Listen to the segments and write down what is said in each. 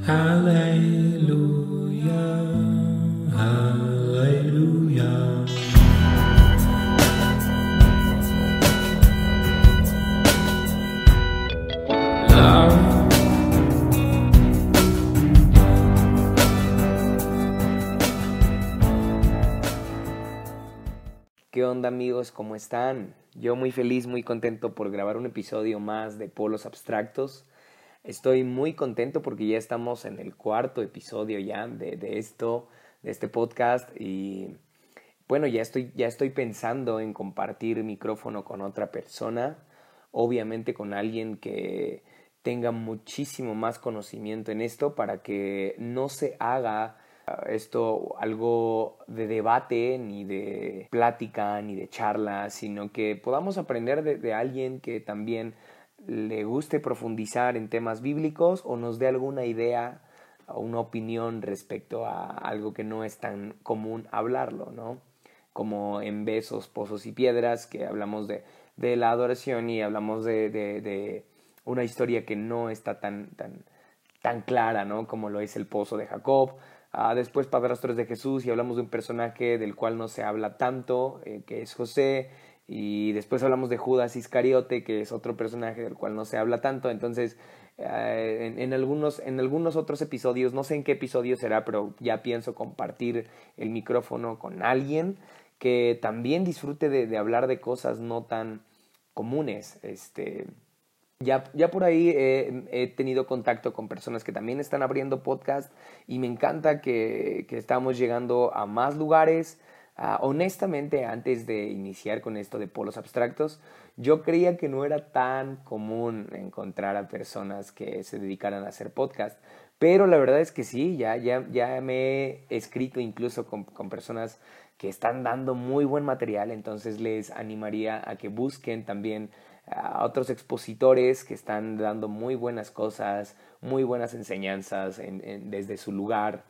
Aleluya, aleluya. ¿Qué onda amigos? ¿Cómo están? Yo muy feliz, muy contento por grabar un episodio más de Polos Abstractos. Estoy muy contento porque ya estamos en el cuarto episodio ya de, de esto, de este podcast y bueno, ya estoy, ya estoy pensando en compartir micrófono con otra persona, obviamente con alguien que tenga muchísimo más conocimiento en esto para que no se haga esto algo de debate, ni de plática, ni de charla, sino que podamos aprender de, de, alguien que también le guste profundizar en temas bíblicos o nos dé alguna idea o una opinión respecto a algo que no es tan común hablarlo, ¿no? Como en Besos, Pozos y Piedras, que hablamos de, de la adoración y hablamos de, de, de, una historia que no está tan, tan, tan clara, ¿no? Como lo es el pozo de Jacob, Uh, después Padrastros de Jesús y hablamos de un personaje del cual no se habla tanto, eh, que es José. Y después hablamos de Judas Iscariote, que es otro personaje del cual no se habla tanto. Entonces, uh, en, algunos, en algunos otros episodios, no sé en qué episodio será, pero ya pienso compartir el micrófono con alguien que también disfrute de, hablar de cosas no tan comunes. Este, ya, ya por ahí he, he, tenido contacto con personas que también están abriendo podcast y me encanta que, que estamos llegando a más lugares. Uh, honestamente, antes de iniciar con esto de polos abstractos, yo creía que no era tan común encontrar a personas que se dedicaran a hacer podcast. Pero la verdad es que sí, ya, ya, ya me he escrito incluso con, con personas que están dando muy buen material, entonces les animaría a que busquen también a otros expositores que están dando muy buenas cosas, muy buenas enseñanzas en, en, desde su lugar,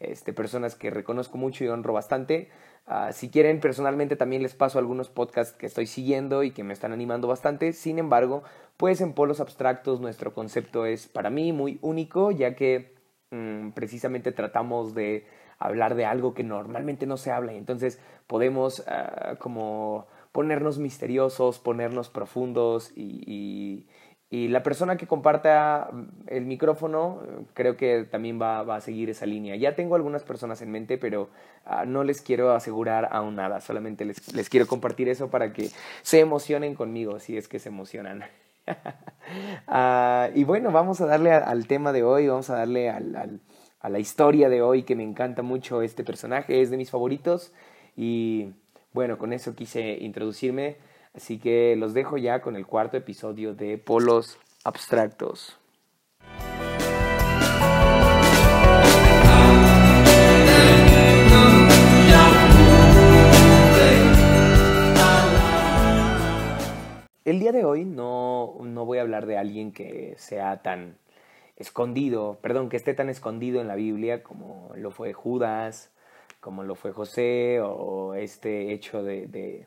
este, personas que reconozco mucho y honro bastante. Uh, si quieren, personalmente también les paso algunos podcasts que estoy siguiendo y que me están animando bastante. Sin embargo, pues en Polos Abstractos nuestro concepto es para mí muy único, ya que mmm, precisamente tratamos de hablar de algo que normalmente no se habla y entonces podemos uh, como ponernos misteriosos, ponernos profundos y, y, la persona que comparta el micrófono creo que también va, va, a seguir esa línea. Ya tengo algunas personas en mente, pero uh, no les quiero asegurar aún nada, solamente les, les, quiero compartir eso para que se emocionen conmigo, si es que se emocionan. uh, y bueno, vamos a darle al tema de hoy, vamos a darle al, a la historia de hoy que me encanta mucho este personaje, es de mis favoritos y bueno, con eso quise introducirme, así que los dejo ya con el cuarto episodio de Polos Abstractos. El día de hoy no, no voy a hablar de alguien que sea tan escondido, perdón, que esté tan escondido en la Biblia como lo fue Judas, como lo fue José o este hecho de, de,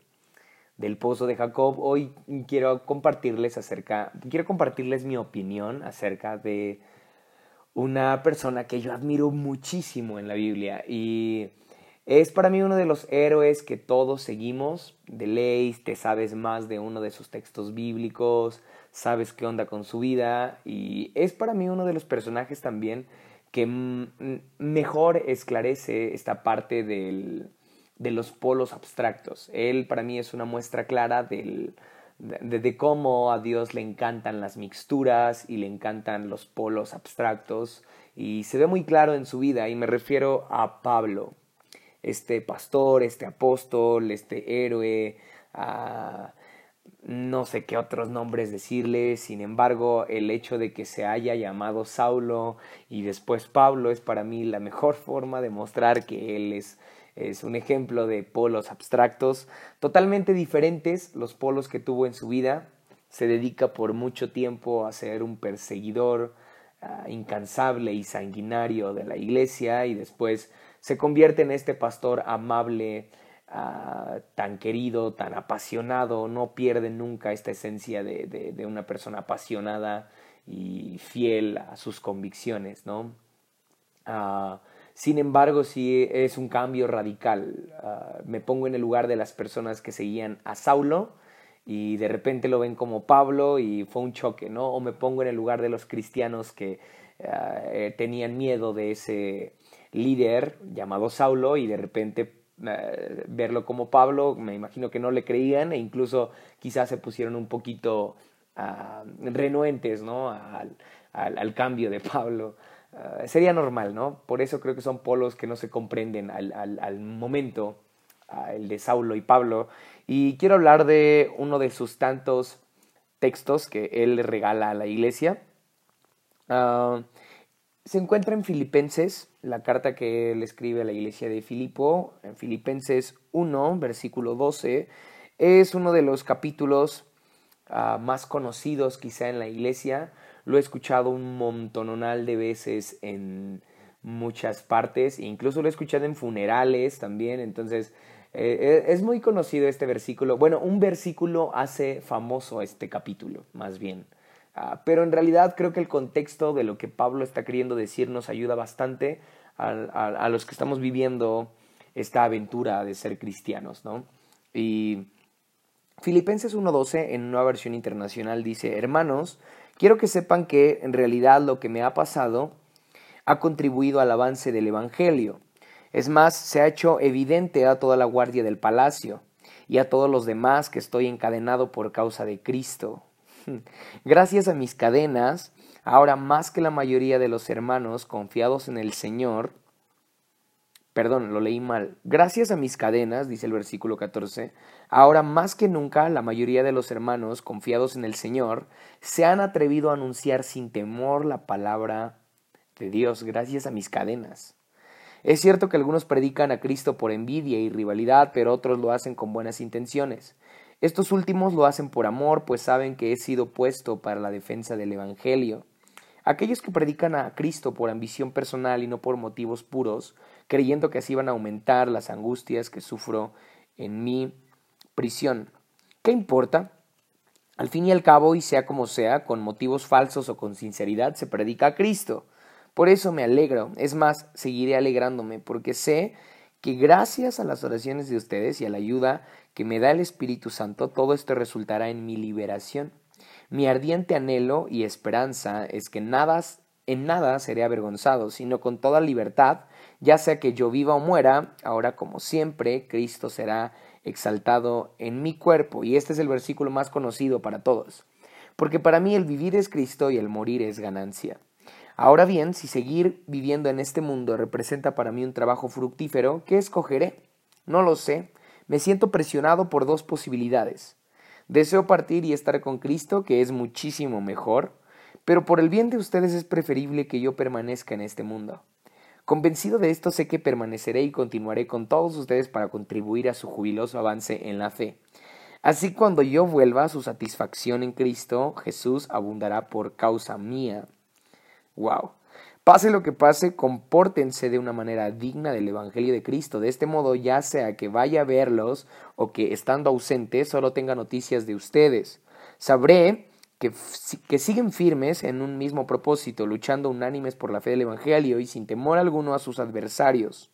del pozo de Jacob, hoy quiero compartirles acerca, quiero compartirles mi opinión acerca de una persona que yo admiro muchísimo en la Biblia. Y es para mí uno de los héroes que todos seguimos, de ley, te sabes más de uno de sus textos bíblicos, sabes qué onda con su vida. Y es para mí uno de los personajes también que mejor esclarece esta parte del, de los polos abstractos. Él para mí es una muestra clara del, de, de, cómo a Dios le encantan las mixturas y le encantan los polos abstractos y se ve muy claro en su vida y me refiero a Pablo, este pastor, este apóstol, este héroe, no sé qué otros nombres decirle, sin embargo, el hecho de que se haya llamado Saulo y después Pablo es para mí la mejor forma de mostrar que él es, es un ejemplo de polos abstractos totalmente diferentes, los polos que tuvo en su vida. Se dedica por mucho tiempo a ser un perseguidor uh, incansable y sanguinario de la iglesia y después se convierte en este pastor amable, Uh, tan querido, tan apasionado, no pierde nunca esta esencia de, de, de, una persona apasionada y fiel a sus convicciones, ¿no? Ah, sin embargo, sí es un cambio radical. Ah, me pongo en el lugar de las personas que seguían a Saulo y de repente lo ven como Pablo y fue un choque, ¿no? O me pongo en el lugar de los cristianos que ah, eh, tenían miedo de ese líder llamado Saulo y de repente eh, verlo como Pablo, me imagino que no le creían e incluso quizás se pusieron un poquito renuentes, ¿no? Al, cambio de Pablo. Uh, sería normal, ¿no? Por eso creo que son polos que no se comprenden al, al, momento, uh, el de Saulo y Pablo. Y quiero hablar de uno de sus tantos textos que él regala a la iglesia. Uh, se encuentra en Filipenses, la carta que él escribe a la iglesia de Filipo, en Filipenses 1, versículo 12, es uno de los capítulos más conocidos quizá en la iglesia lo he escuchado un montonal de veces en muchas partes, incluso lo he escuchado en funerales también, entonces eh, es muy conocido este versículo. Bueno, un versículo hace famoso este capítulo, más bien. Uh, pero en realidad creo que el contexto de lo que Pablo está queriendo decir nos ayuda bastante a, a, a los que estamos viviendo esta aventura de ser cristianos, ¿no? Y Filipenses 1.12 en una versión internacional dice, hermanos, Quiero que sepan que en realidad lo que me ha pasado ha contribuido al avance del Evangelio. Es más, se ha hecho evidente a toda la guardia del palacio y a todos los demás que estoy encadenado por causa de Cristo. Gracias a mis cadenas, ahora más que la mayoría de los hermanos confiados en el Señor, Perdón, lo leí mal. Gracias a mis cadenas, dice el versículo 14, ahora más que nunca la mayoría de los hermanos, confiados en el Señor, se han atrevido a anunciar sin temor la palabra de Dios, gracias a mis cadenas. Es cierto que algunos predican a Cristo por envidia y rivalidad, pero otros lo hacen con buenas intenciones. Estos últimos lo hacen por amor, pues saben que he sido puesto para la defensa del Evangelio. Aquellos que predican a Cristo por ambición personal y no por motivos puros, creyendo que así van a aumentar las angustias que sufro en mi prisión. ¿Qué importa? Al fin y al cabo, y sea como sea, con motivos falsos o con sinceridad, se predica a Cristo. Por eso me alegro, es más, seguiré alegrándome, porque sé que gracias a las oraciones de ustedes y a la ayuda que me da el Espíritu Santo, todo esto resultará en mi liberación. Mi ardiente anhelo y esperanza es que nada, en nada seré avergonzado, sino con toda libertad ya sea que yo viva o muera, ahora como siempre, Cristo será exaltado en mi cuerpo. Y este es el versículo más conocido para todos. Porque para mí el vivir es Cristo y el morir es ganancia. Ahora bien, si seguir viviendo en este mundo representa para mí un trabajo fructífero, ¿qué escogeré? No lo sé. Me siento presionado por dos posibilidades. Deseo partir y estar con Cristo, que es muchísimo mejor, pero por el bien de ustedes es preferible que yo permanezca en este mundo. Convencido de esto, sé que permaneceré y continuaré con todos ustedes para contribuir a su jubiloso avance en la fe. Así cuando yo vuelva, su satisfacción en Cristo Jesús abundará por causa mía. Wow. Pase lo que pase, compórtense de una manera digna del Evangelio de Cristo. De este modo, ya sea que vaya a verlos o que estando ausente solo tenga noticias de ustedes. Sabré que, siguen firmes en un mismo propósito, luchando unánimes por la fe del Evangelio y sin temor alguno a sus adversarios,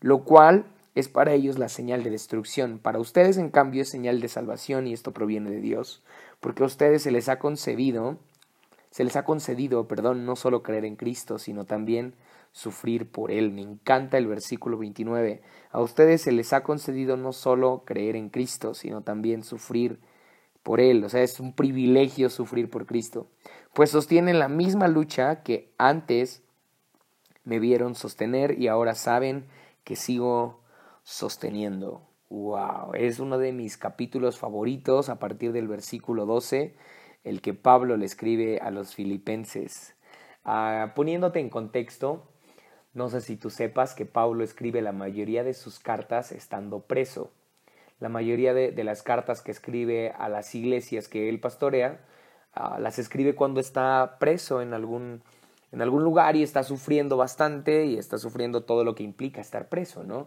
lo cual es para ellos la señal de destrucción. Para ustedes, en cambio, es señal de salvación y esto proviene de Dios, porque a ustedes se les ha concebido, se les ha concedido, perdón, no solo creer en Cristo, sino también sufrir por Él. Me encanta el versículo 29. A ustedes se les ha concedido no solo creer en Cristo, sino también sufrir por Él, o sea, es un privilegio sufrir por Cristo, pues sostienen la misma lucha que antes me vieron sostener y ahora saben que sigo sosteniendo. ¡Wow! Es uno de mis capítulos favoritos a partir del versículo 12, el que Pablo le escribe a los filipenses. Ah, poniéndote en contexto, no sé si tú sepas que Pablo escribe la mayoría de sus cartas estando preso la mayoría de, las cartas que escribe a las iglesias que él pastorea, ah, las escribe cuando está preso en algún, en algún lugar y está sufriendo bastante y está sufriendo todo lo que implica estar preso, ¿no?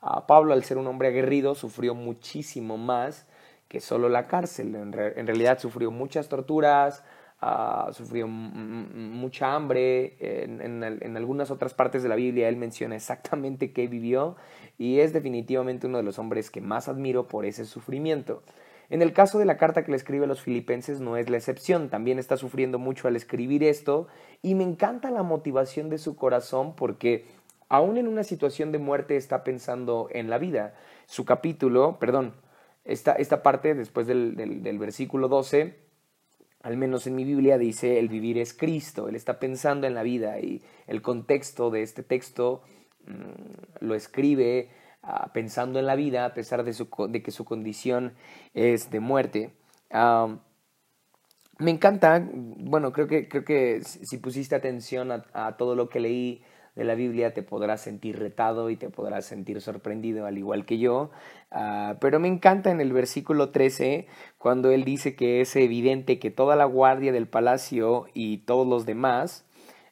Ah, Pablo, al ser un hombre aguerrido, sufrió muchísimo más que solo la cárcel. En, realidad sufrió muchas torturas, sufrió mucha hambre, en, algunas otras partes de la Biblia él menciona exactamente qué vivió y es definitivamente uno de los hombres que más admiro por ese sufrimiento. En el caso de la carta que le escribe a los filipenses no es la excepción, también está sufriendo mucho al escribir esto y me encanta la motivación de su corazón porque aún en una situación de muerte está pensando en la vida. Su capítulo, perdón, esta, esta parte después del, del, versículo 12, al menos en mi Biblia dice, el vivir es Cristo, él está pensando en la vida y el contexto de este texto mm, lo escribe uh, pensando en la vida a pesar de, su, de, que su condición es de muerte. Me encanta, bueno, creo que, creo que si pusiste atención a todo lo que leí, de la Biblia te podrás sentir retado y te podrás sentir sorprendido al igual que yo. Uh, pero me encanta en el versículo 13 cuando él dice que es evidente que toda la guardia del palacio y todos los demás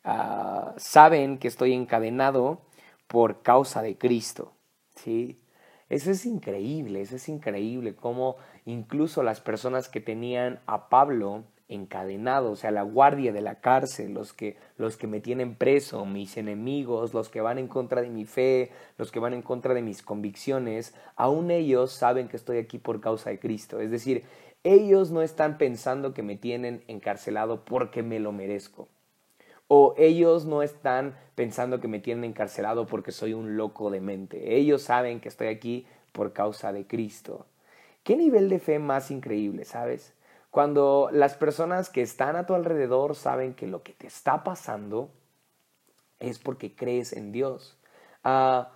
uh, saben que estoy encadenado por causa de Cristo. ¿sí? Eso es increíble, eso es increíble, como incluso las personas que tenían a Pablo encadenado, o sea, la guardia de la cárcel, los que, los que me tienen preso, mis enemigos, los que van en contra de mi fe, los que van en contra de mis convicciones, aún ellos saben que estoy aquí por causa de Cristo. Es decir, ellos no están pensando que me tienen encarcelado porque me lo merezco. O ellos no están pensando que me tienen encarcelado porque soy un loco de mente. Ellos saben que estoy aquí por causa de Cristo. ¿Qué nivel de fe más increíble, sabes? Cuando las personas que están a tu alrededor saben que lo que te está pasando es porque crees en Dios. Ah,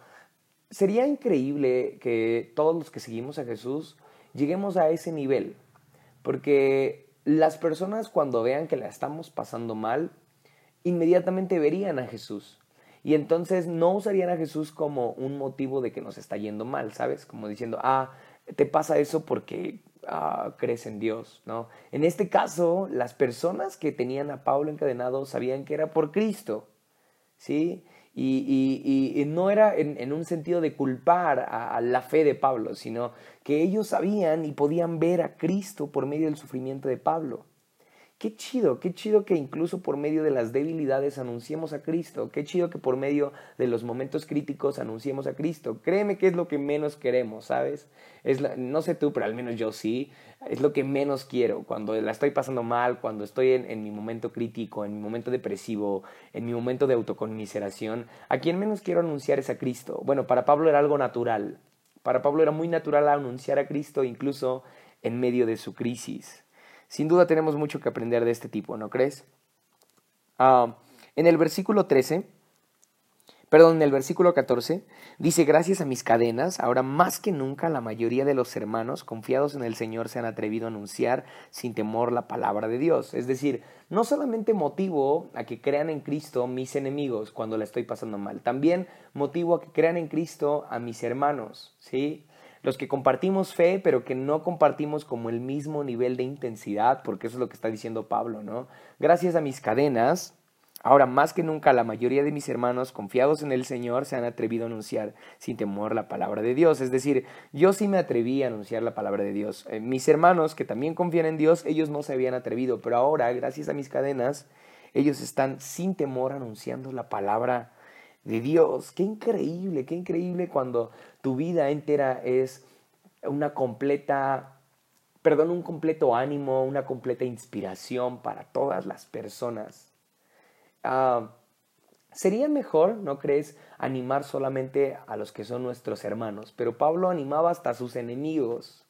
sería increíble que todos los que seguimos a Jesús lleguemos a ese nivel, porque las personas cuando vean que la estamos pasando mal, inmediatamente verían a Jesús. Y entonces no usarían a Jesús como un motivo de que nos está yendo mal, ¿sabes? Como diciendo, ah, te pasa eso porque uh, crees en Dios, ¿no? En este caso, las personas que tenían a Pablo encadenado sabían que era por Cristo, ¿sí? Y, y, no era en, en, un sentido de culpar a, la fe de Pablo, sino que ellos sabían y podían ver a Cristo por medio del sufrimiento de Pablo. Qué chido, qué chido que incluso por medio de las debilidades anunciemos a Cristo. Qué chido que por medio de los momentos críticos anunciemos a Cristo. Créeme que es lo que menos queremos, ¿sabes? Es no sé tú, pero al menos yo sí. Es lo que menos quiero. Cuando la estoy pasando mal, cuando estoy en, mi momento crítico, en mi momento depresivo, en mi momento de autoconmiseración, a quien menos quiero anunciar es a Cristo. Bueno, para Pablo era algo natural. Para Pablo era muy natural anunciar a Cristo incluso en medio de su crisis. Sin duda tenemos mucho que aprender de este tipo, ¿no crees? Uh, en el versículo 13, perdón, en el versículo 14, dice, gracias a mis cadenas, ahora más que nunca la mayoría de los hermanos confiados en el Señor se han atrevido a anunciar sin temor la palabra de Dios. Es decir, no solamente motivo a que crean en Cristo mis enemigos cuando la estoy pasando mal, también motivo a que crean en Cristo a mis hermanos, ¿sí? Los que compartimos fe, pero que no compartimos como el mismo nivel de intensidad, porque eso es lo que está diciendo Pablo, ¿no? Gracias a mis cadenas, ahora más que nunca la mayoría de mis hermanos confiados en el Señor se han atrevido a anunciar sin temor la palabra de Dios. Es decir, yo sí me atreví a anunciar la palabra de Dios. Eh, mis hermanos que también confían en Dios, ellos no se habían atrevido, pero ahora, gracias a mis cadenas, ellos están sin temor anunciando la palabra de Dios. Qué increíble, qué increíble cuando tu vida entera es una completa, perdón, un completo ánimo, una completa inspiración para todas las personas. Uh, Sería mejor, ¿no crees?, animar solamente a los que son nuestros hermanos, pero Pablo animaba hasta a sus enemigos.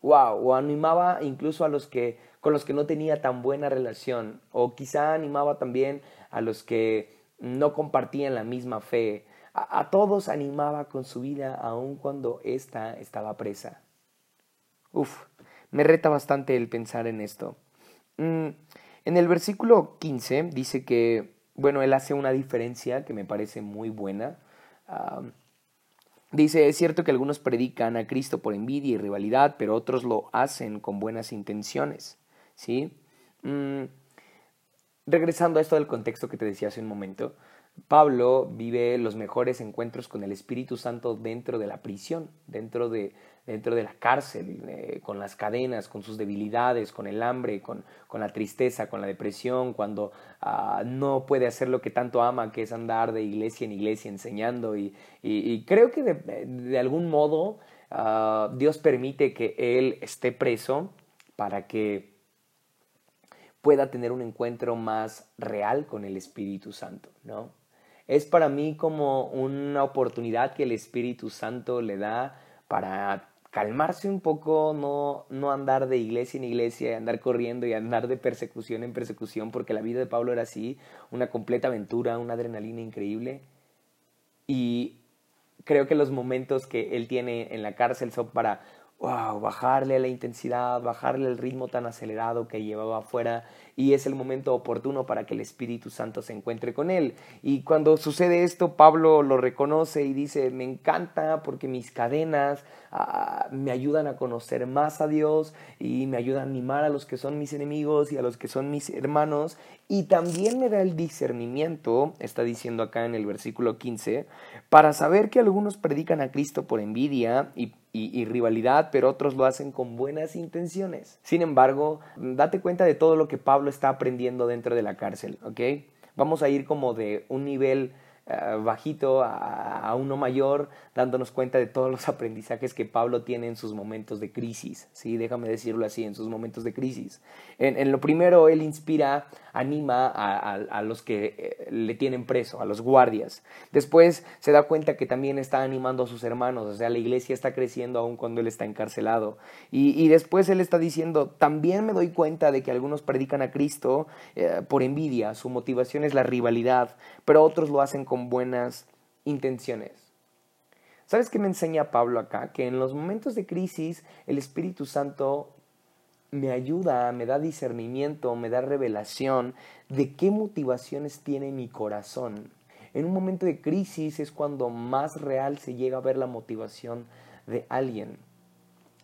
Wow, o animaba incluso a los que con los que no tenía tan buena relación, o quizá animaba también a los que no compartían la misma fe. A, todos animaba con su vida aun cuando ésta estaba presa. Uf, me reta bastante el pensar en esto. Mm, en el versículo 15 dice que, bueno, él hace una diferencia que me parece muy buena. dice, es cierto que algunos predican a Cristo por envidia y rivalidad, pero otros lo hacen con buenas intenciones. ¿Sí? Mm, regresando a esto del contexto que te decía hace un momento, Pablo vive los mejores encuentros con el Espíritu Santo dentro de la prisión, dentro de, dentro de la cárcel, eh, con las cadenas, con sus debilidades, con el hambre, con, con la tristeza, con la depresión, cuando ah, no puede hacer lo que tanto ama, que es andar de iglesia en iglesia enseñando. Y, creo que de, de algún modo ah, Dios permite que él esté preso para que pueda tener un encuentro más real con el Espíritu Santo, ¿no? Es para mí como una oportunidad que el Espíritu Santo le da para calmarse un poco, no, no andar de iglesia en iglesia, andar corriendo y andar de persecución en persecución, porque la vida de Pablo era así, una completa aventura, una adrenalina increíble. Y creo que los momentos que él tiene en la cárcel son para wow, bajarle la intensidad, bajarle el ritmo tan acelerado que llevaba afuera y es el momento oportuno para que el Espíritu Santo se encuentre con él. Y cuando sucede esto, Pablo lo reconoce y dice, me encanta porque mis cadenas ah, me ayudan a conocer más a Dios y me ayudan a animar a los que son mis enemigos y a los que son mis hermanos. Y también me da el discernimiento, está diciendo acá en el versículo 15, para saber que algunos predican a Cristo por envidia y rivalidad, pero otros lo hacen con buenas intenciones. Sin embargo, date cuenta de todo lo que Pablo está aprendiendo dentro de la cárcel, ¿ok? Vamos a ir como de un nivel eh, bajito a, uno mayor, dándonos cuenta de todos los aprendizajes que Pablo tiene en sus momentos de crisis, ¿sí? déjame decirlo así, en sus momentos de crisis. En, lo primero, él inspira, anima a, los que eh, le tienen preso, a los guardias. Después se da cuenta que también está animando a sus hermanos, o sea, la iglesia está creciendo aún cuando él está encarcelado. Y, después él está diciendo, también me doy cuenta de que algunos predican a Cristo eh, por envidia, su motivación es la rivalidad, pero otros lo hacen con buenas intenciones. ¿Sabes qué me enseña Pablo acá? Que en los momentos de crisis el Espíritu Santo me ayuda, me da discernimiento, me da revelación de qué motivaciones tiene mi corazón. En un momento de crisis es cuando más real se llega a ver la motivación de alguien.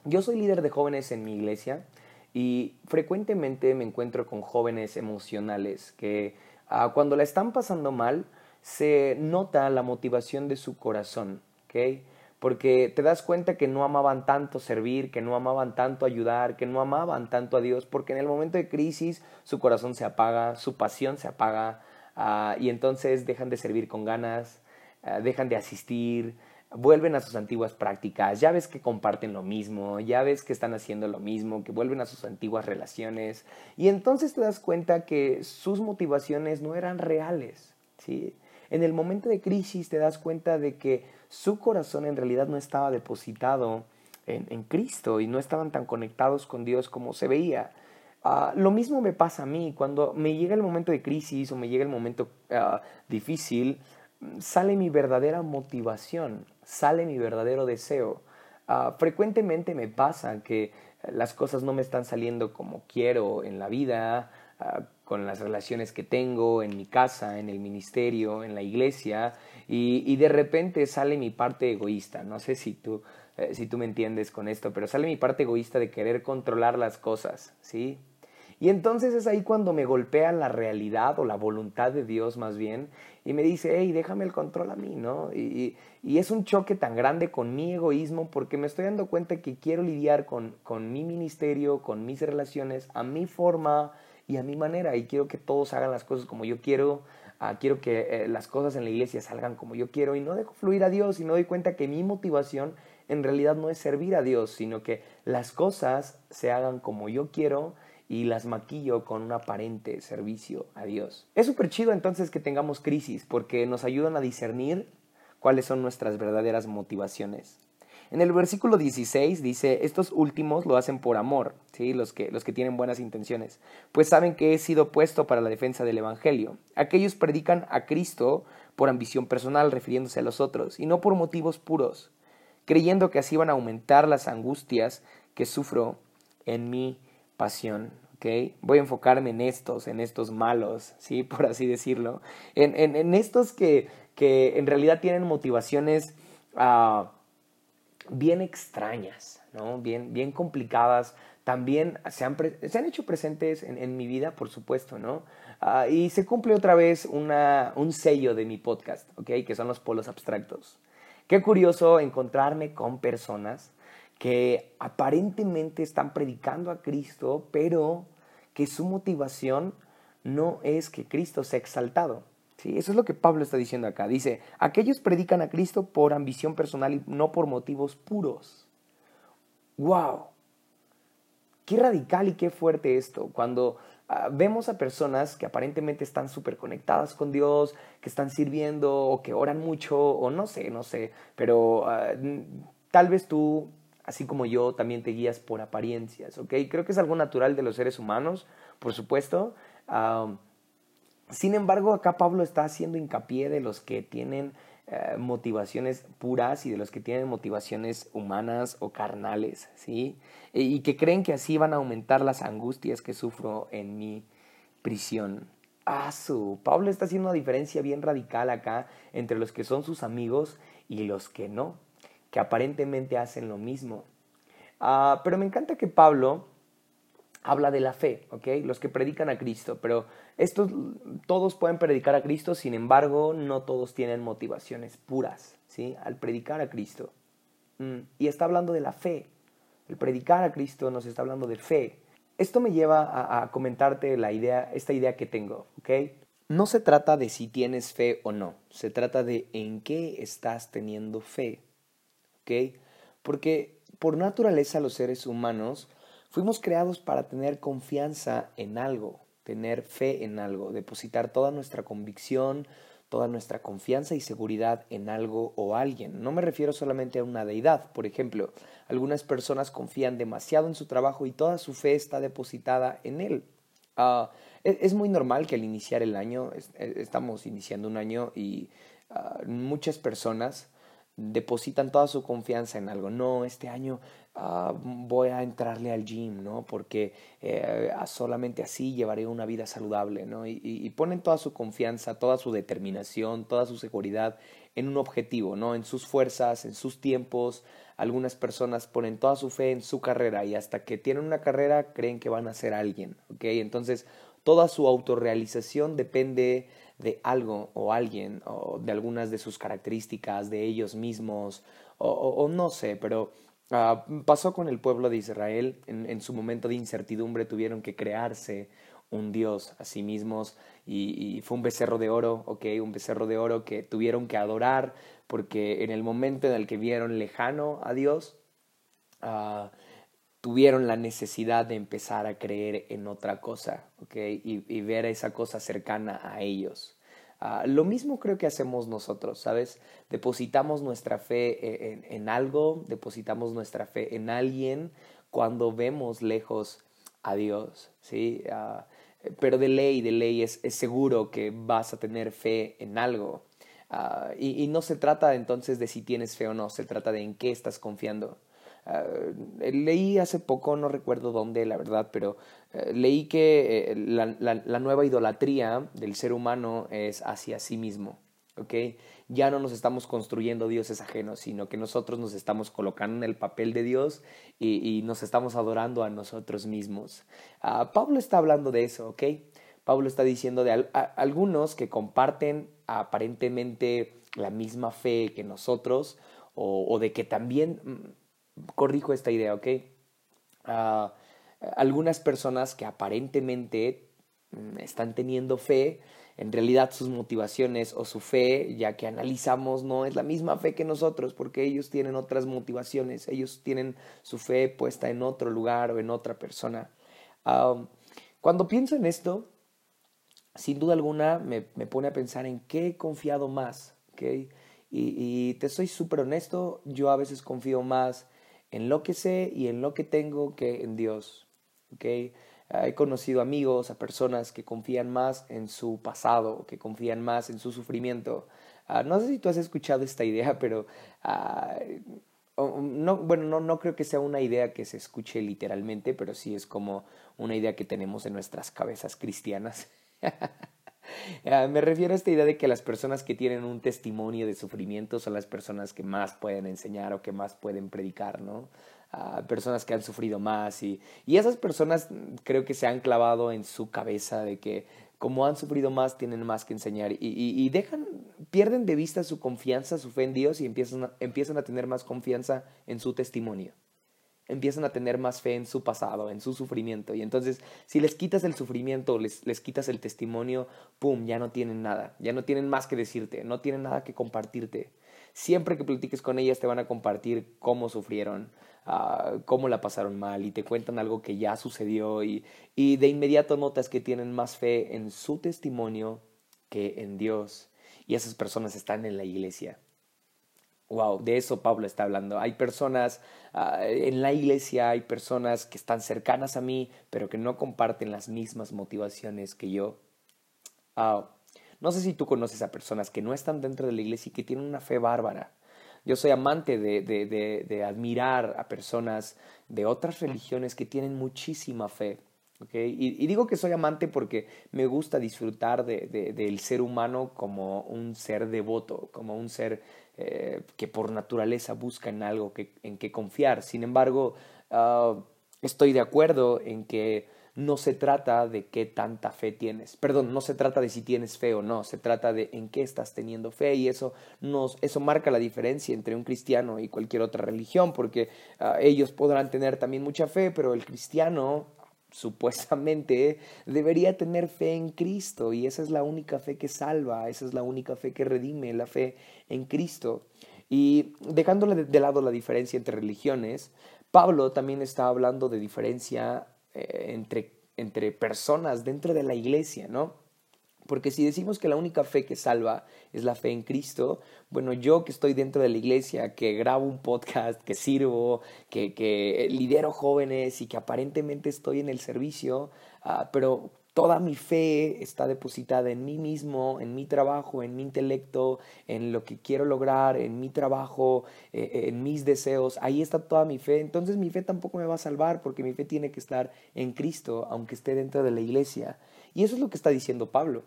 Yo soy líder de jóvenes en mi iglesia y frecuentemente me encuentro con jóvenes emocionales que ah, cuando la están pasando mal, se nota la motivación de su corazón, ¿ok? Porque te das cuenta que no amaban tanto servir, que no amaban tanto ayudar, que no amaban tanto a Dios, porque en el momento de crisis su corazón se apaga, su pasión se apaga, ah, y entonces dejan de servir con ganas, ah, dejan de asistir, vuelven a sus antiguas prácticas, ya ves que comparten lo mismo, ya ves que están haciendo lo mismo, que vuelven a sus antiguas relaciones, y entonces te das cuenta que sus motivaciones no eran reales, ¿sí? En el momento de crisis te das cuenta de que su corazón en realidad no estaba depositado en, Cristo y no estaban tan conectados con Dios como se veía. Ah, lo mismo me pasa a mí, cuando me llega el momento de crisis o me llega el momento ah, difícil, sale mi verdadera motivación, sale mi verdadero deseo. Ah, frecuentemente me pasa que las cosas no me están saliendo como quiero en la vida, con las relaciones que tengo en mi casa, en el ministerio, en la iglesia, y, de repente sale mi parte egoísta. No sé si tú, eh, si tú me entiendes con esto, pero sale mi parte egoísta de querer controlar las cosas, ¿sí? Y entonces es ahí cuando me golpea la realidad o la voluntad de Dios más bien y me dice, hey, déjame el control a mí, ¿no? Y, es un choque tan grande con mi egoísmo porque me estoy dando cuenta que quiero lidiar con mi ministerio, con mis relaciones, a mi forma, y a mi manera y quiero que todos hagan las cosas como yo quiero, ah, quiero que eh, las cosas en la iglesia salgan como yo quiero y no dejo fluir a Dios y me doy cuenta que mi motivación en realidad no es servir a Dios, sino que las cosas se hagan como yo quiero y las maquillo con un aparente servicio a Dios. Es súper chido entonces que tengamos crisis porque nos ayudan a discernir cuáles son nuestras verdaderas motivaciones. En el versículo 16 dice, estos últimos lo hacen por amor, ¿sí? los, que, los que tienen buenas intenciones, pues saben que he sido puesto para la defensa del Evangelio. Aquellos predican a Cristo por ambición personal, refiriéndose a los otros, y no por motivos puros, creyendo que así van a aumentar las angustias que sufro en mi pasión. ¿Okay? Voy a enfocarme en estos, en estos malos, ¿sí? por así decirlo, en, en, estos que, que, en realidad tienen motivaciones uh, bien extrañas, ¿no? bien, bien complicadas, también se han, se han hecho presentes en, mi vida, por supuesto, ¿no? Ah, y se cumple otra vez un sello de mi podcast, ¿ok? Que son los polos abstractos. Qué curioso encontrarme con personas que aparentemente están predicando a Cristo, pero que su motivación no es que Cristo sea exaltado. ¿Sí? Eso es lo que Pablo está diciendo acá. Dice, aquellos predican a Cristo por ambición personal y no por motivos puros. ¡Wow! Qué radical y qué fuerte esto. Cuando ah, vemos a personas que aparentemente están súper conectadas con Dios, que están sirviendo o que oran mucho, o no sé, no sé, pero ah, tal vez tú así como yo, también te guías por apariencias, ¿ok? Creo que es algo natural de los seres humanos, por supuesto. Sin embargo, acá Pablo está haciendo hincapié de los que tienen eh, motivaciones puras y de los que tienen motivaciones humanas o carnales, ¿sí? Y que creen que así van a aumentar las angustias que sufro en mi prisión. Ah, su. Pablo está haciendo una diferencia bien radical acá entre los que son sus amigos y los que no que aparentemente hacen lo mismo. Ah, pero me encanta que Pablo habla de la fe, ¿ok? Los que predican a Cristo, pero estos todos pueden predicar a Cristo, sin embargo, no todos tienen motivaciones puras, ¿sí? Al predicar a Cristo. Mm, y está hablando de la fe. El predicar a Cristo nos está hablando de fe. Esto me lleva a, comentarte la idea, esta idea que tengo, ¿ok? No se trata de si tienes fe o no, se trata de en qué estás teniendo fe. Porque por naturaleza los seres humanos fuimos creados para tener confianza en algo, tener fe en algo, depositar toda nuestra convicción, toda nuestra confianza y seguridad en algo o alguien. No me refiero solamente a una deidad. Por ejemplo, algunas personas confían demasiado en su trabajo y toda su fe está depositada en él. Ah, e-, es, muy normal que al iniciar el año, e-, estamos iniciando un año y ah, muchas personas depositan toda su confianza en algo. No, este año ah, voy a entrarle al gym, ¿no? Porque eh, solamente así llevaré una vida saludable, ¿no? Y, ponen toda su confianza, toda su determinación, toda su seguridad en un objetivo, ¿no? En sus fuerzas, en sus tiempos. Algunas personas ponen toda su fe en su carrera y hasta que tienen una carrera creen que van a ser alguien, ¿ok? Entonces, toda su autorrealización depende de algo o alguien o de algunas de sus características, de ellos mismos o, no sé, pero ah, pasó con el pueblo de Israel en, su momento de incertidumbre tuvieron que crearse un Dios a sí mismos y, fue un becerro de oro, ok, un becerro de oro que tuvieron que adorar porque en el momento en el que vieron lejano a Dios, ah, tuvieron la necesidad de empezar a creer en otra cosa, ¿ok? Y, ver esa cosa cercana a ellos. Ah, lo mismo creo que hacemos nosotros, ¿sabes? Depositamos nuestra fe en, en, algo, depositamos nuestra fe en alguien cuando vemos lejos a Dios, ¿sí? Ah, pero de ley, de ley es, es, seguro que vas a tener fe en algo. Ah, y, y no se trata entonces de si tienes fe o no, se trata de en qué estás confiando. Eh, leí hace poco, no recuerdo dónde, la verdad, pero eh, leí que eh, la, nueva idolatría del ser humano es hacia sí mismo. ¿okay? Ya no nos estamos construyendo dioses ajenos, sino que nosotros nos estamos colocando en el papel de Dios y, nos estamos adorando a nosotros mismos. Ah, Pablo está hablando de eso, ¿ok? Pablo está diciendo de algunos que comparten aparentemente la misma fe que nosotros o, o de que también mm, corrijo esta idea, ¿ok? Ah, algunas personas que aparentemente mm, están teniendo fe, en realidad sus motivaciones o su fe, ya que analizamos, no es la misma fe que nosotros, porque ellos tienen otras motivaciones, ellos tienen su fe puesta en otro lugar o en otra persona. Ah, cuando pienso en esto, sin duda alguna me, pone a pensar en qué he confiado más, ¿ok? Y, y te soy súper honesto, yo a veces confío más en lo que sé y en lo que tengo que en Dios. ¿Okay? He conocido amigos, a personas que confían más en su pasado, que confían más en su sufrimiento. Ah, no sé si tú has escuchado esta idea, pero ah, no, bueno, no, no creo que sea una idea que se escuche literalmente, pero sí es como una idea que tenemos en nuestras cabezas cristianas. Ah, me refiero a esta idea de que las personas que tienen un testimonio de sufrimiento son las personas que más pueden enseñar o que más pueden predicar, ¿no? Uh, personas que han sufrido más y, y esas personas creo que se han clavado en su cabeza de que como han sufrido más tienen más que enseñar y, y, y dejan, pierden de vista su confianza, su fe en Dios y empiezan a, empiezan a tener más confianza en su testimonio. empiezan a tener más fe en su pasado, en su sufrimiento. Y entonces, si les quitas el sufrimiento, les, les quitas el testimonio, ¡pum!, ya no tienen nada, ya no tienen más que decirte, no tienen nada que compartirte. Siempre que platiques con ellas te van a compartir cómo sufrieron, cómo la pasaron mal y te cuentan algo que ya sucedió y, y de inmediato notas que tienen más fe en su testimonio que en Dios. Y esas personas están en la iglesia. Wow, de eso Pablo está hablando. Hay personas uh, en la iglesia, hay personas que están cercanas a mí, pero que no comparten las mismas motivaciones que yo. No sé si tú conoces a personas que no están dentro de la iglesia y que tienen una fe bárbara. Yo soy amante de, de, de, de admirar a personas de otras religiones que tienen muchísima fe. ¿okay? Y, y, digo que soy amante porque me gusta disfrutar de, del ser humano como un ser devoto, como un ser eh, que por naturaleza busca en algo que, en que confiar. Sin embargo, uh, estoy de acuerdo en que no se trata de qué tanta fe tienes. Perdón, no se trata de si tienes fe o no, se trata de en qué estás teniendo fe y eso nos eso marca la diferencia entre un cristiano y cualquier otra religión, porque uh, ellos podrán tener también mucha fe, pero el cristiano supuestamente debería tener fe en Cristo y esa es la única fe que salva, esa es la única fe que redime, la fe en Cristo. Y dejándole de lado la diferencia entre religiones, Pablo también está hablando de diferencia eh, entre, entre personas dentro de la iglesia, ¿no? Porque si decimos que la única fe que salva es la fe en Cristo, bueno, yo que estoy dentro de la iglesia, que grabo un podcast, que sirvo, que, que lidero jóvenes y que aparentemente estoy en el servicio, uh, pero toda mi fe está depositada en mí mismo, en mi trabajo, en mi intelecto, en lo que quiero lograr, en mi trabajo, eh, en mis deseos. Ahí está toda mi fe. Entonces mi fe tampoco me va a salvar porque mi fe tiene que estar en Cristo, aunque esté dentro de la iglesia. Y eso es lo que está diciendo Pablo.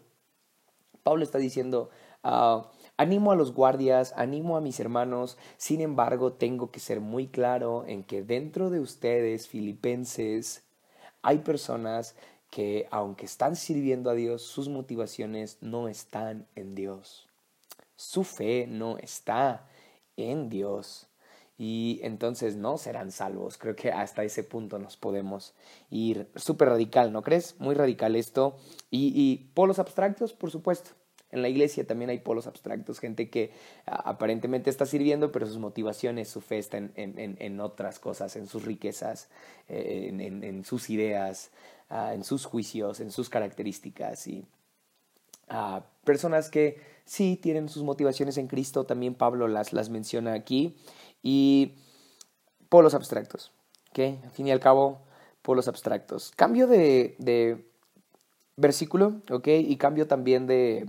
Pablo está diciendo, uh, animo a los guardias, animo a mis hermanos, sin embargo tengo que ser muy claro en que dentro de ustedes, filipenses, hay personas que aunque están sirviendo a Dios, sus motivaciones no están en Dios. Su fe no está en Dios. Y entonces no serán salvos. Creo que hasta ese punto nos podemos ir súper radical, ¿no crees? Muy radical esto. Y, y polos abstractos, por supuesto. En la iglesia también hay polos abstractos, gente que aparentemente está sirviendo, pero sus motivaciones, su fe está en, otras cosas, en sus riquezas, eh, en, sus ideas, uh, en sus juicios, en sus características. Y uh, personas que sí tienen sus motivaciones en Cristo, también Pablo las, las menciona aquí. Y polos abstractos, ¿ok? Al fin y al cabo, polos abstractos. Cambio de, de versículo, ¿ok? Y cambio también de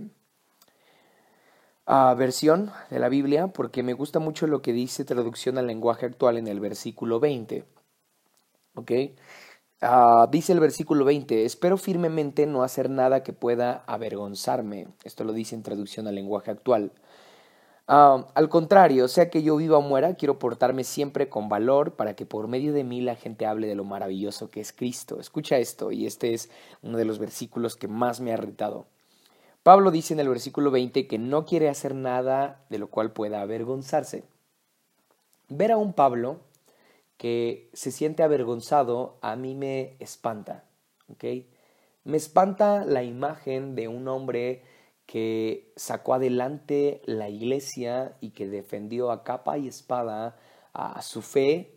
versión de la Biblia porque me gusta mucho lo que dice traducción al lenguaje actual en el versículo 20. ¿Ok? Uh, dice el versículo 20, espero firmemente no hacer nada que pueda avergonzarme. Esto lo dice en traducción al lenguaje actual. Uh, al contrario, sea que yo viva o muera, quiero portarme siempre con valor para que por medio de mí la gente hable de lo maravilloso que es Cristo. Escucha esto, y este es uno de los versículos que más me ha irritado. Pablo dice en el versículo 20 que no quiere hacer nada de lo cual pueda avergonzarse. Ver a un Pablo que se siente avergonzado a mí me espanta. ¿okay? Me espanta la imagen de un hombre que sacó adelante la iglesia y que defendió a capa y espada a su fe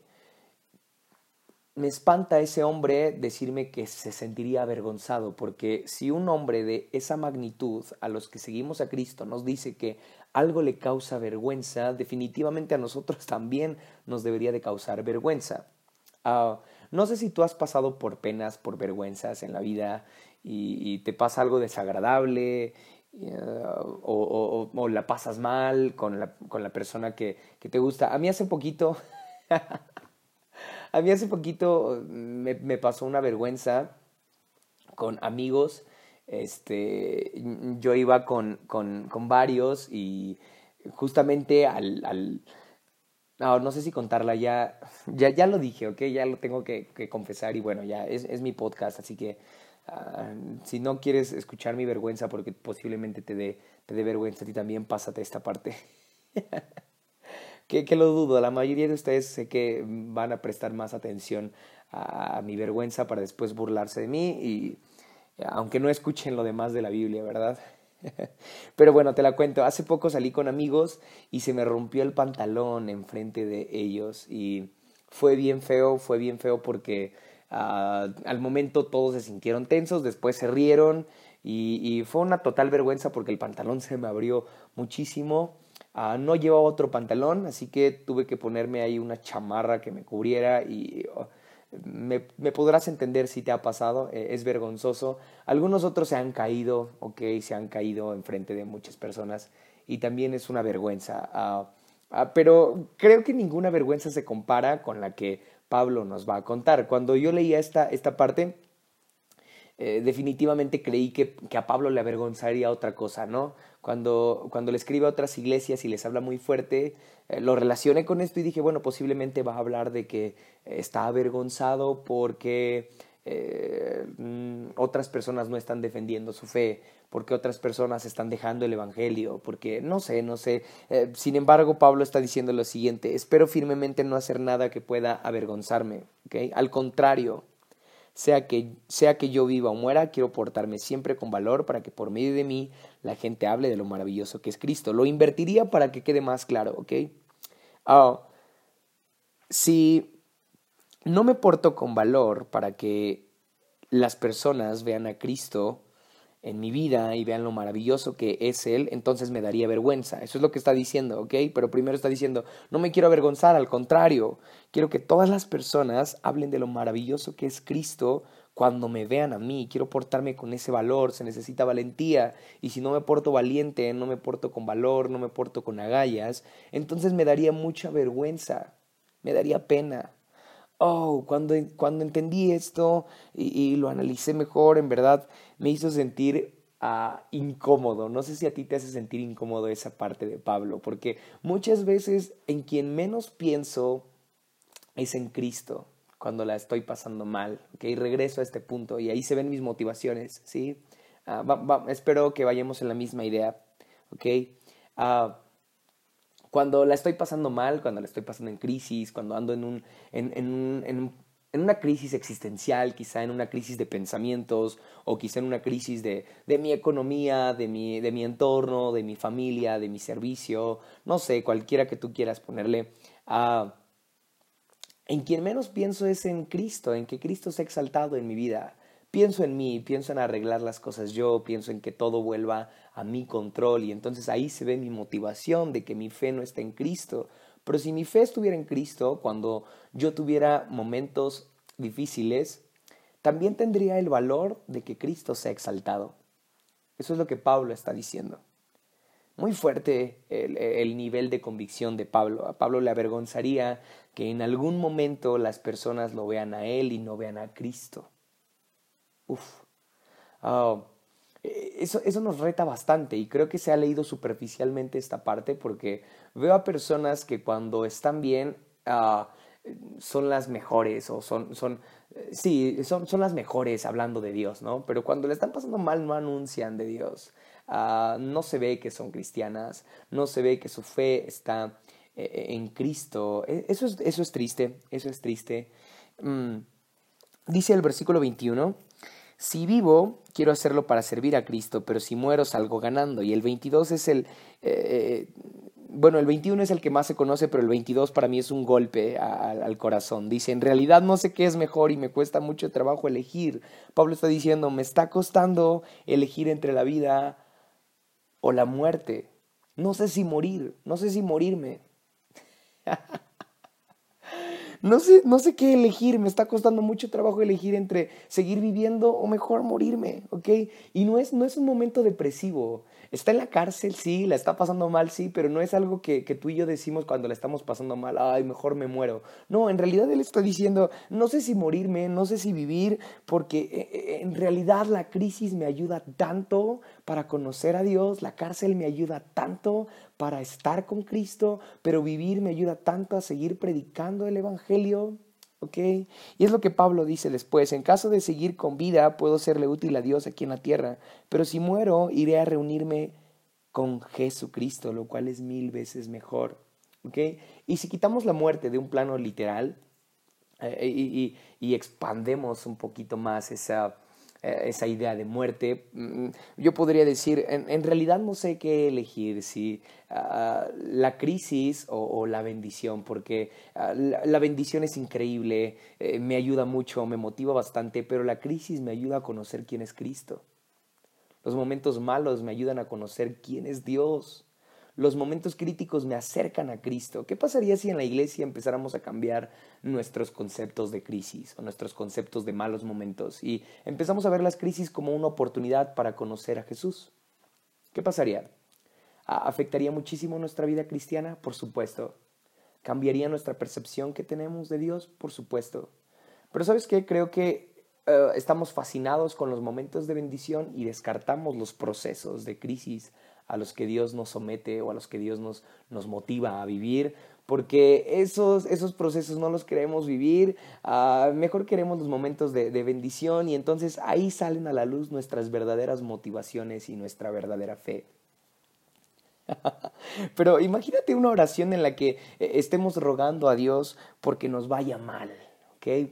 me espanta ese hombre decirme que se sentiría avergonzado, porque si un hombre de esa magnitud a los que seguimos a Cristo nos dice que algo le causa vergüenza, definitivamente a nosotros también nos debería de causar vergüenza. Uh, no sé si tú has pasado por penas, por vergüenzas en la vida y, y te pasa algo desagradable uh, o, o, o, la pasas mal con la, con la persona que, que te gusta. A mí hace poquito... A mí hace poquito me, me pasó una vergüenza con amigos. Este, yo iba con, con, con varios y justamente al, al no, no sé si contarla ya, ya, ya lo dije, ok, ya lo tengo que, que confesar y bueno, ya es, es mi podcast, así que uh, si no quieres escuchar mi vergüenza porque posiblemente te dé te dé vergüenza a ti también, pásate esta parte. que, que lo dudo. La mayoría de ustedes sé que van a prestar más atención a, mi vergüenza para después burlarse de mí y aunque no escuchen lo demás de la Biblia, ¿verdad? Pero bueno, te la cuento. Hace poco salí con amigos y se me rompió el pantalón enfrente de ellos y fue bien feo, fue bien feo porque uh, al momento todos se sintieron tensos, después se rieron y, fue una total vergüenza porque el pantalón se me abrió muchísimo. Uh, no llevaba otro pantalón, así que tuve que ponerme ahí una chamarra que me cubriera y oh, me, podrás entender si te ha pasado, eh, es vergonzoso. Algunos otros se han caído, ok, se han caído enfrente de muchas personas y también es una vergüenza. Uh, uh, pero creo que ninguna vergüenza se compara con la que Pablo nos va a contar. Cuando yo leía esta, esta parte, eh, definitivamente creí que, que, a Pablo le avergonzaría otra cosa, ¿no? Cuando, cuando le escribe a otras iglesias y les habla muy fuerte, eh, lo relacioné con esto y dije, bueno, posiblemente va a hablar de que está avergonzado porque eh, mm, otras personas no están defendiendo su fe, porque otras personas están dejando el Evangelio, porque no sé, no sé. Eh, sin embargo, Pablo está diciendo lo siguiente, espero firmemente no hacer nada que pueda avergonzarme, ¿okay? Al contrario, sea que, sea que yo viva o muera, quiero portarme siempre con valor para que por medio de mí la gente hable de lo maravilloso que es Cristo. Lo invertiría para que quede más claro, ¿ok? Oh, si no me porto con valor para que las personas vean a Cristo en mi vida y vean lo maravilloso que es Él, entonces me daría vergüenza. Eso es lo que está diciendo, ¿ok? Pero primero está diciendo, no me quiero avergonzar, al contrario, quiero que todas las personas hablen de lo maravilloso que es Cristo cuando me vean a mí. Quiero portarme con ese valor, se necesita valentía. Y si no me porto valiente, no me porto con valor, no me porto con agallas, entonces me daría mucha vergüenza, me daría pena oh, cuando, cuando entendí esto y, y, lo analicé mejor, en verdad me hizo sentir uh, incómodo. No sé si a ti te hace sentir incómodo esa parte de Pablo, porque muchas veces en quien menos pienso es en Cristo cuando la estoy pasando mal. ¿okay? Regreso a este punto y ahí se ven mis motivaciones, ¿sí? Uh, va, va, espero que vayamos en la misma idea, ¿ok? Uh, cuando la estoy pasando mal, cuando la estoy pasando en crisis, cuando ando en, un, en, en, en, en una crisis existencial, quizá en una crisis de pensamientos o quizá en una crisis de, de mi economía, de mi, de mi entorno, de mi familia, de mi servicio, no sé, cualquiera que tú quieras ponerle. Uh, en quien menos pienso es en Cristo, en que Cristo se ha exaltado en mi vida. Pienso en mí, pienso en arreglar las cosas yo, pienso en que todo vuelva a mi control y entonces ahí se ve mi motivación de que mi fe no está en Cristo. Pero si mi fe estuviera en Cristo, cuando yo tuviera momentos difíciles, también tendría el valor de que Cristo sea exaltado. Eso es lo que Pablo está diciendo. Muy fuerte el, el, nivel de convicción de Pablo. A Pablo le avergonzaría que en algún momento las personas lo vean a él y no vean a Cristo. Uf. Oh, eso, eso nos reta bastante y creo que se ha leído superficialmente esta parte porque veo a personas que cuando están bien uh, son las mejores o son, son sí, son, son las mejores hablando de Dios, ¿no? Pero cuando le están pasando mal no anuncian de Dios. Uh, no se ve que son cristianas, no se ve que su fe está eh, en Cristo. E, eso es, eso es triste, eso es triste. Mm. Dice el versículo 21 si vivo, quiero hacerlo para servir a Cristo, pero si muero, salgo ganando. Y el 22 es el... Eh, bueno, el 21 es el que más se conoce, pero el 22 para mí es un golpe al corazón. Dice, en realidad no sé qué es mejor y me cuesta mucho trabajo elegir. Pablo está diciendo, me está costando elegir entre la vida o la muerte. No sé si morir, no sé si morirme. No sé, no sé qué elegir, me está costando mucho trabajo elegir entre seguir viviendo o mejor morirme, ¿ok? Y no es, no es un momento depresivo. Está en la cárcel, sí, la está pasando mal, sí, pero no es algo que, que tú y yo decimos cuando la estamos pasando mal, ay, mejor me muero. No, en realidad él está diciendo, no sé si morirme, no sé si vivir, porque eh, eh, en realidad la crisis me ayuda tanto para conocer a Dios, la cárcel me ayuda tanto para estar con Cristo, pero vivir me ayuda tanto a seguir predicando el Evangelio. ¿Ok? Y es lo que Pablo dice después, en caso de seguir con vida, puedo serle útil a Dios aquí en la tierra, pero si muero, iré a reunirme con Jesucristo, lo cual es mil veces mejor. ¿ok? Y si quitamos la muerte de un plano literal eh, y, y, expandemos un poquito más esa, esa idea de muerte, mm, yo podría decir, en, realidad no sé qué elegir, si uh, la crisis o, la bendición, porque la, la, bendición es increíble, eh, me ayuda mucho, me motiva bastante, pero la crisis me ayuda a conocer quién es Cristo. Los momentos malos me ayudan a conocer quién es Dios. Los momentos críticos me acercan a Cristo. ¿Qué pasaría si en la iglesia empezáramos a cambiar nuestros conceptos de crisis o nuestros conceptos de malos momentos y empezamos a ver las crisis como una oportunidad para conocer a Jesús? ¿Qué pasaría? ¿Afectaría muchísimo nuestra vida cristiana? Por supuesto. ¿Cambiaría nuestra percepción que tenemos de Dios? Por supuesto. Pero ¿sabes qué? Creo que uh, estamos fascinados con los momentos de bendición y descartamos los procesos de crisis a los que Dios nos somete o a los que Dios nos, nos motiva a vivir, porque esos, esos procesos no los queremos vivir, uh, mejor queremos los momentos de, de, bendición y entonces ahí salen a la luz nuestras verdaderas motivaciones y nuestra verdadera fe. Pero imagínate una oración en la que eh, estemos rogando a Dios porque nos vaya mal.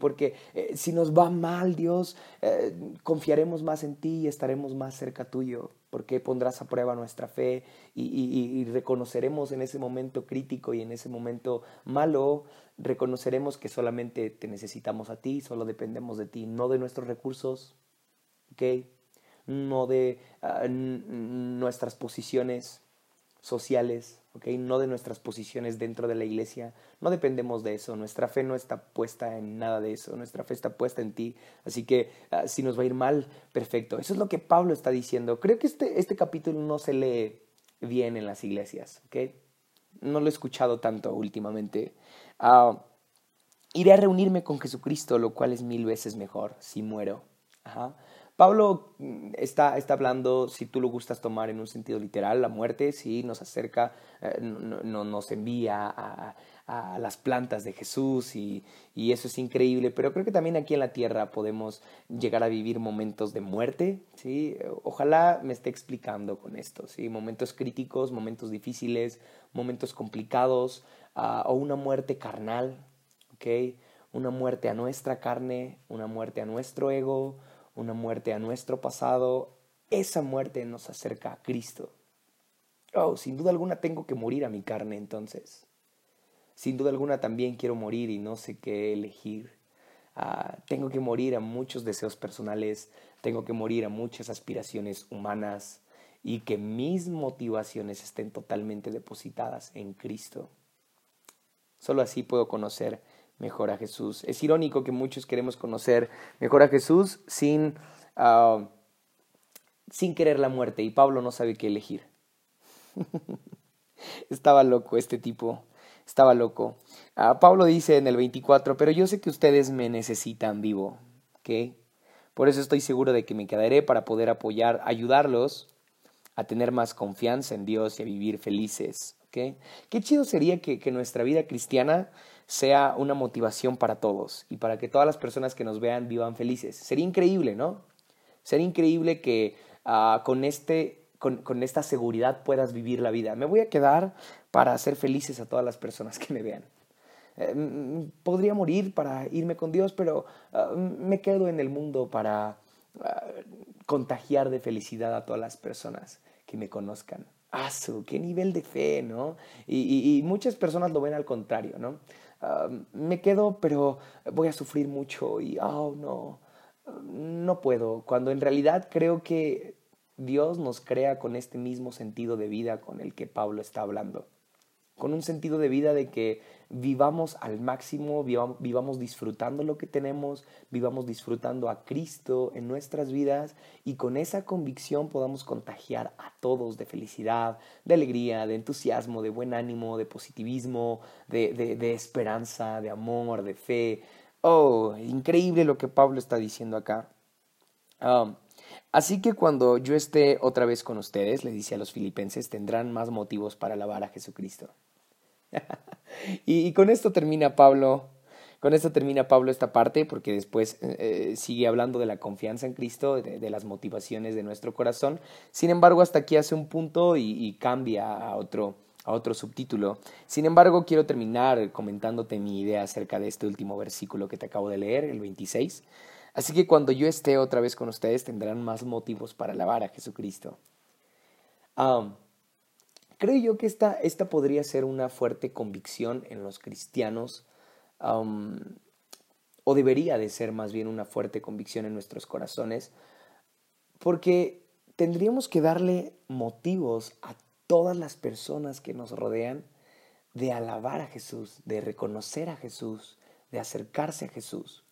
Porque eh, si nos va mal, Dios, eh, confiaremos más en ti y estaremos más cerca tuyo porque pondrás a prueba nuestra fe y, reconoceremos en ese momento crítico y en ese momento malo, reconoceremos que solamente te necesitamos a ti, solo dependemos de ti, no de nuestros recursos, ¿ok? No de uh, nuestras posiciones sociales, ¿okay? no de nuestras posiciones dentro de la iglesia. No dependemos de eso. Nuestra fe no está puesta en nada de eso. Nuestra fe está puesta en ti. Así que uh, si nos va a ir mal, perfecto. Eso es lo que Pablo está diciendo. Creo que este, este capítulo no se lee bien en las iglesias. ¿okay? No lo he escuchado tanto últimamente. Uh, iré a reunirme con Jesucristo, lo cual es mil veces mejor si muero. Ajá. Pablo mm, está, está, hablando, si tú lo gustas tomar en un sentido literal, la muerte, sí, nos acerca, eh, no, no, nos envía a, las plantas de Jesús y, y, eso es increíble, pero creo que también aquí en la tierra podemos llegar a vivir momentos de muerte, sí, ojalá me esté explicando con esto, sí, momentos críticos, momentos difíciles, momentos complicados uh, o una muerte carnal, ok, una muerte a nuestra carne, una muerte a nuestro ego, una muerte a nuestro pasado, esa muerte nos acerca a Cristo. Oh, sin duda alguna tengo que morir a mi carne entonces. Sin duda alguna también quiero morir y no sé qué elegir. Uh, tengo que morir a muchos deseos personales, tengo que morir a muchas aspiraciones humanas y que mis motivaciones estén totalmente depositadas en Cristo. Solo así puedo conocer mejor a Jesús. Es irónico que muchos queremos conocer mejor a Jesús sin, uh, sin querer la muerte y Pablo no sabe qué elegir. estaba loco este tipo, estaba loco. Uh, Pablo dice en el 24, pero yo sé que ustedes me necesitan vivo, ¿ok? Por eso estoy seguro de que me quedaré para poder apoyar, ayudarlos a tener más confianza en Dios y a vivir felices. Qué chido sería que, que nuestra vida cristiana sea una motivación para todos y para que todas las personas que nos vean vivan felices. Sería increíble, ¿no? Sería increíble que uh, con, este, con, con, esta seguridad puedas vivir la vida. Me voy a quedar para hacer felices a todas las personas que me vean. Eh, podría morir para irme con Dios, pero uh, me quedo en el mundo para uh, contagiar de felicidad a todas las personas que me conozcan. ¡Asu! ¡Qué nivel de fe, ¿no? Y, y, y muchas personas lo ven al contrario, ¿no? Uh, me quedo, pero voy a sufrir mucho y, oh, no, no puedo. Cuando en realidad creo que Dios nos crea con este mismo sentido de vida con el que Pablo está hablando. Con un sentido de vida de que vivamos al máximo, vivamos disfrutando lo que tenemos, vivamos disfrutando a Cristo en nuestras vidas y con esa convicción podamos contagiar a todos de felicidad, de alegría, de entusiasmo, de buen ánimo, de positivismo, de, esperanza, de amor, de fe. Oh, increíble lo que Pablo está diciendo acá. Um, Así que cuando yo esté otra vez con ustedes, le dice a los filipenses, tendrán más motivos para alabar a Jesucristo. y, con esto termina Pablo, con esto termina Pablo esta parte, porque después eh, sigue hablando de la confianza en Cristo, de, las motivaciones de nuestro corazón. Sin embargo, hasta aquí hace un punto y, cambia a otro, a otro subtítulo. Sin embargo, quiero terminar comentándote mi idea acerca de este último versículo que te acabo de leer, el 26. Así que cuando yo esté otra vez con ustedes tendrán más motivos para alabar a Jesucristo. Creo yo que esta, esta, podría ser una fuerte convicción en los cristianos, o debería de ser más bien una fuerte convicción en nuestros corazones, porque tendríamos que darle motivos a todas las personas que nos rodean de alabar a Jesús, de reconocer a Jesús, de acercarse a Jesús.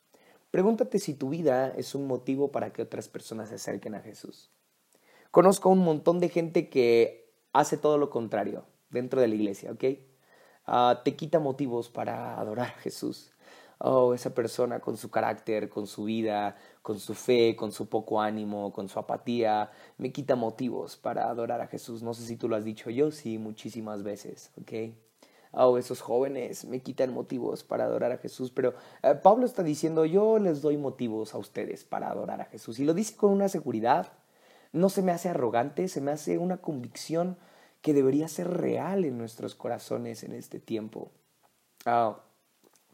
Pregúntate si tu vida es un motivo para que otras personas se acerquen a Jesús. Conozco un montón de gente que hace todo lo contrario dentro de la iglesia, ¿ok? Ah, te quita motivos para adorar a Jesús oh, esa persona con su carácter, con su vida, con su fe, con su poco ánimo, con su apatía, me quita motivos para adorar a Jesús. No sé si tú lo has dicho yo, sí, muchísimas veces, ¿ok? Oh, esos jóvenes me quitan motivos para adorar a Jesús, pero eh, Pablo está diciendo, yo les doy motivos a ustedes para adorar a Jesús. Y lo dice con una seguridad, no se me hace arrogante, se me hace una convicción que debería ser real en nuestros corazones en este tiempo. Oh,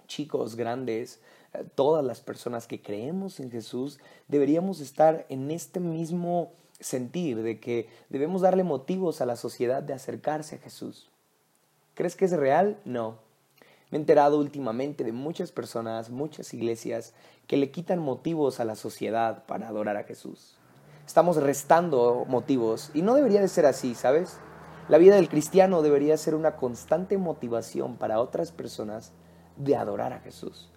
chicos, grandes, eh, todas las personas que creemos en Jesús, deberíamos estar en este mismo sentir de que debemos darle motivos a la sociedad de acercarse a Jesús. ¿Crees que es real? No. Me he enterado últimamente de muchas personas, muchas iglesias, que le quitan motivos a la sociedad para adorar a Jesús. Estamos restando motivos y no debería de ser así, ¿sabes? La vida del cristiano debería ser una constante motivación para otras personas de adorar a Jesús.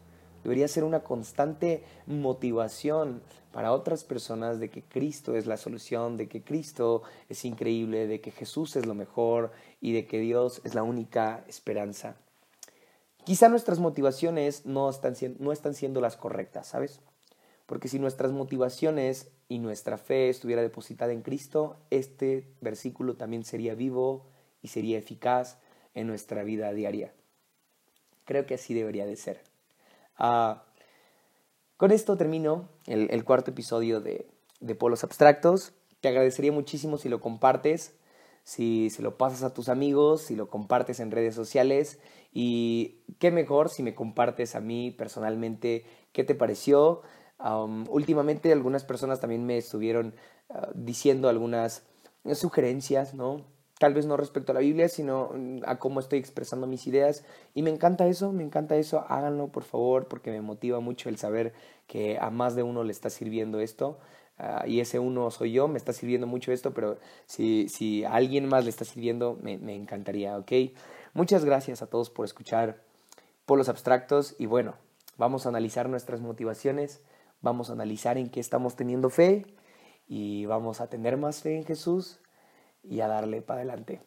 Debería ser una constante motivación para otras personas de que Cristo es la solución, de que Cristo es increíble, de que Jesús es lo mejor y de que Dios es la única esperanza. Quizá nuestras motivaciones no están, no están siendo las correctas, ¿sabes? Porque si nuestras motivaciones y nuestra fe estuviera depositada en Cristo, este versículo también sería vivo y sería eficaz en nuestra vida diaria. Creo que así debería de ser. Ah, con esto termino el, cuarto episodio de, de, Polos Abstractos. Te agradecería muchísimo si lo compartes, si se lo pasas a tus amigos, si lo compartes en redes sociales y qué mejor si me compartes a mí personalmente qué te pareció. Últimamente algunas personas también me estuvieron ah, diciendo algunas sugerencias, ¿no? tal vez no respecto a la Biblia, sino mm, a cómo estoy expresando mis ideas. Y me encanta eso, me encanta eso, háganlo por favor, porque me motiva mucho el saber que a más de uno le está sirviendo esto. Ah, y ese uno soy yo, me está sirviendo mucho esto, pero si, si a alguien más le está sirviendo, me, me encantaría, ¿ok? Muchas gracias a todos por escuchar Polos Abstractos y bueno, vamos a analizar nuestras motivaciones, Vamos a analizar en qué estamos teniendo fe y vamos a tener más fe en Jesús y a darle para adelante.